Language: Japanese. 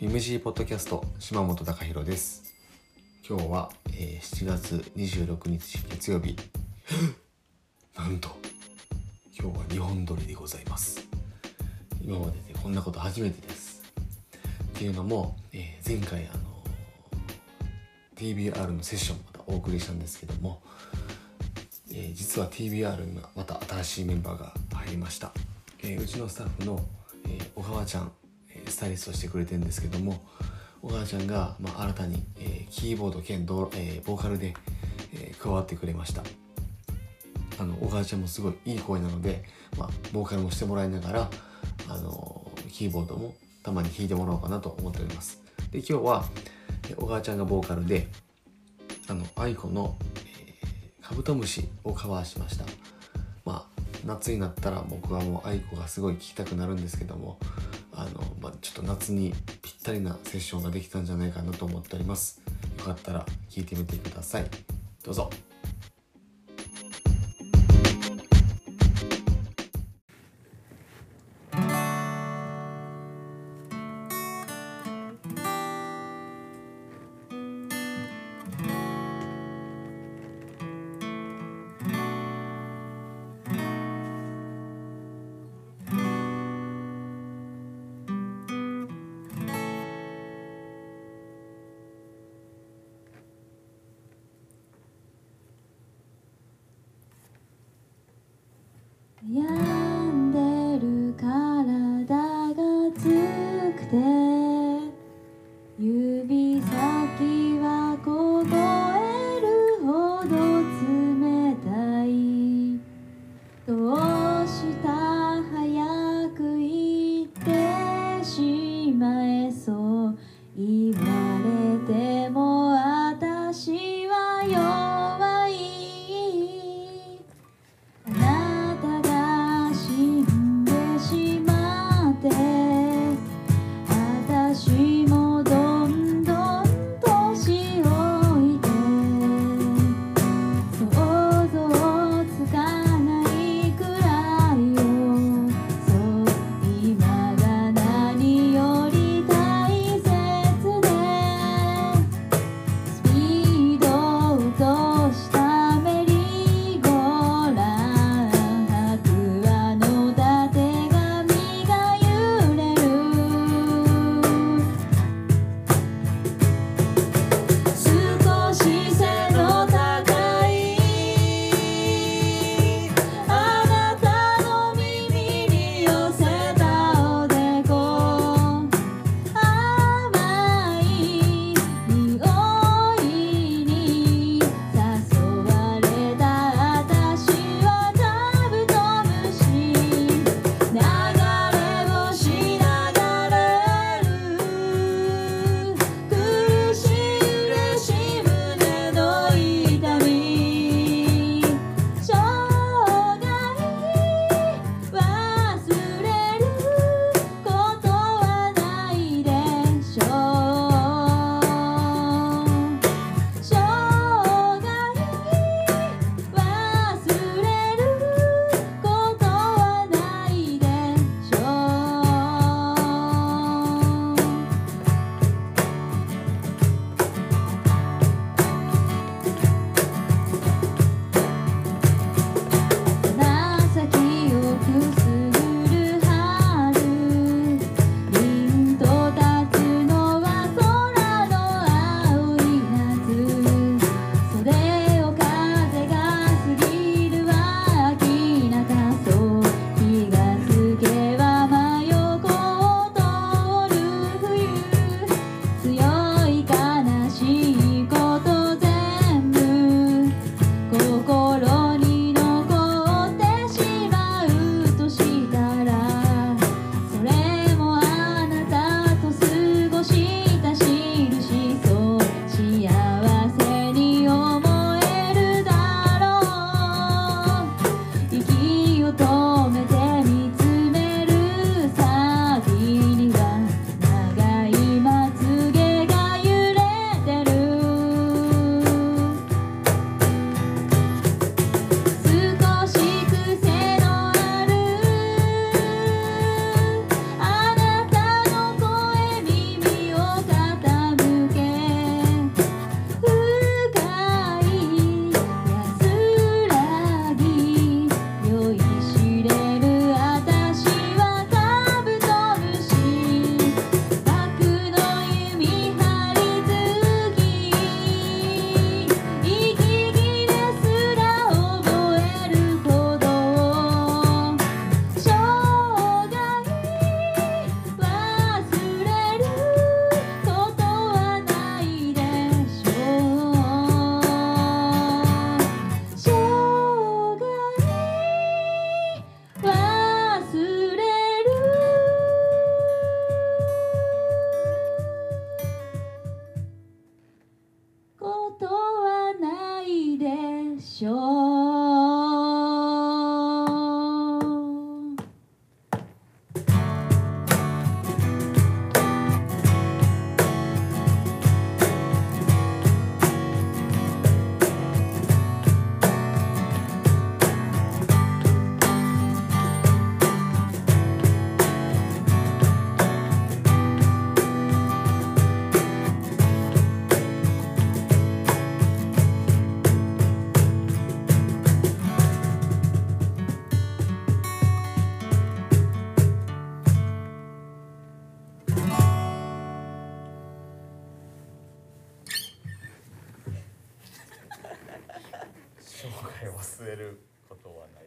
ミムジーポッドキャスト島本隆弘です。今日は、えー7月26日月曜日。なんと今日は2本撮りでございます。今まででこんなこと初めてです。っていうのも、えー前回あの TBR のセッションまたお送りしたんですけども、えー実は TBR にまた新しいメンバーが入りました、えーうちのスタッフの、えー小川ちゃん、スタイリストしてくれてるんですけども小川ちゃんが、まあ、新たに、えーキーボード兼ド、えーボーカルで、えー加わってくれました。あの小川ちゃんもすごいいい声なので、まあ、ボーカルもしてもらいながら、あのキーボードもたまに弾いてもらおうかなと思っております。で今日はえ小川ちゃんがボーカルであの愛子の、えーカブトムシをカバーしました。まあ夏になったら僕はもう愛子がすごい聴きたくなるんですけどもあの、まあ、ちょっと夏にぴったりなセッションができたんじゃないかなと思っております。よかったら聞いてみてください。どうぞ。Yeah. you don't 生涯忘れることはない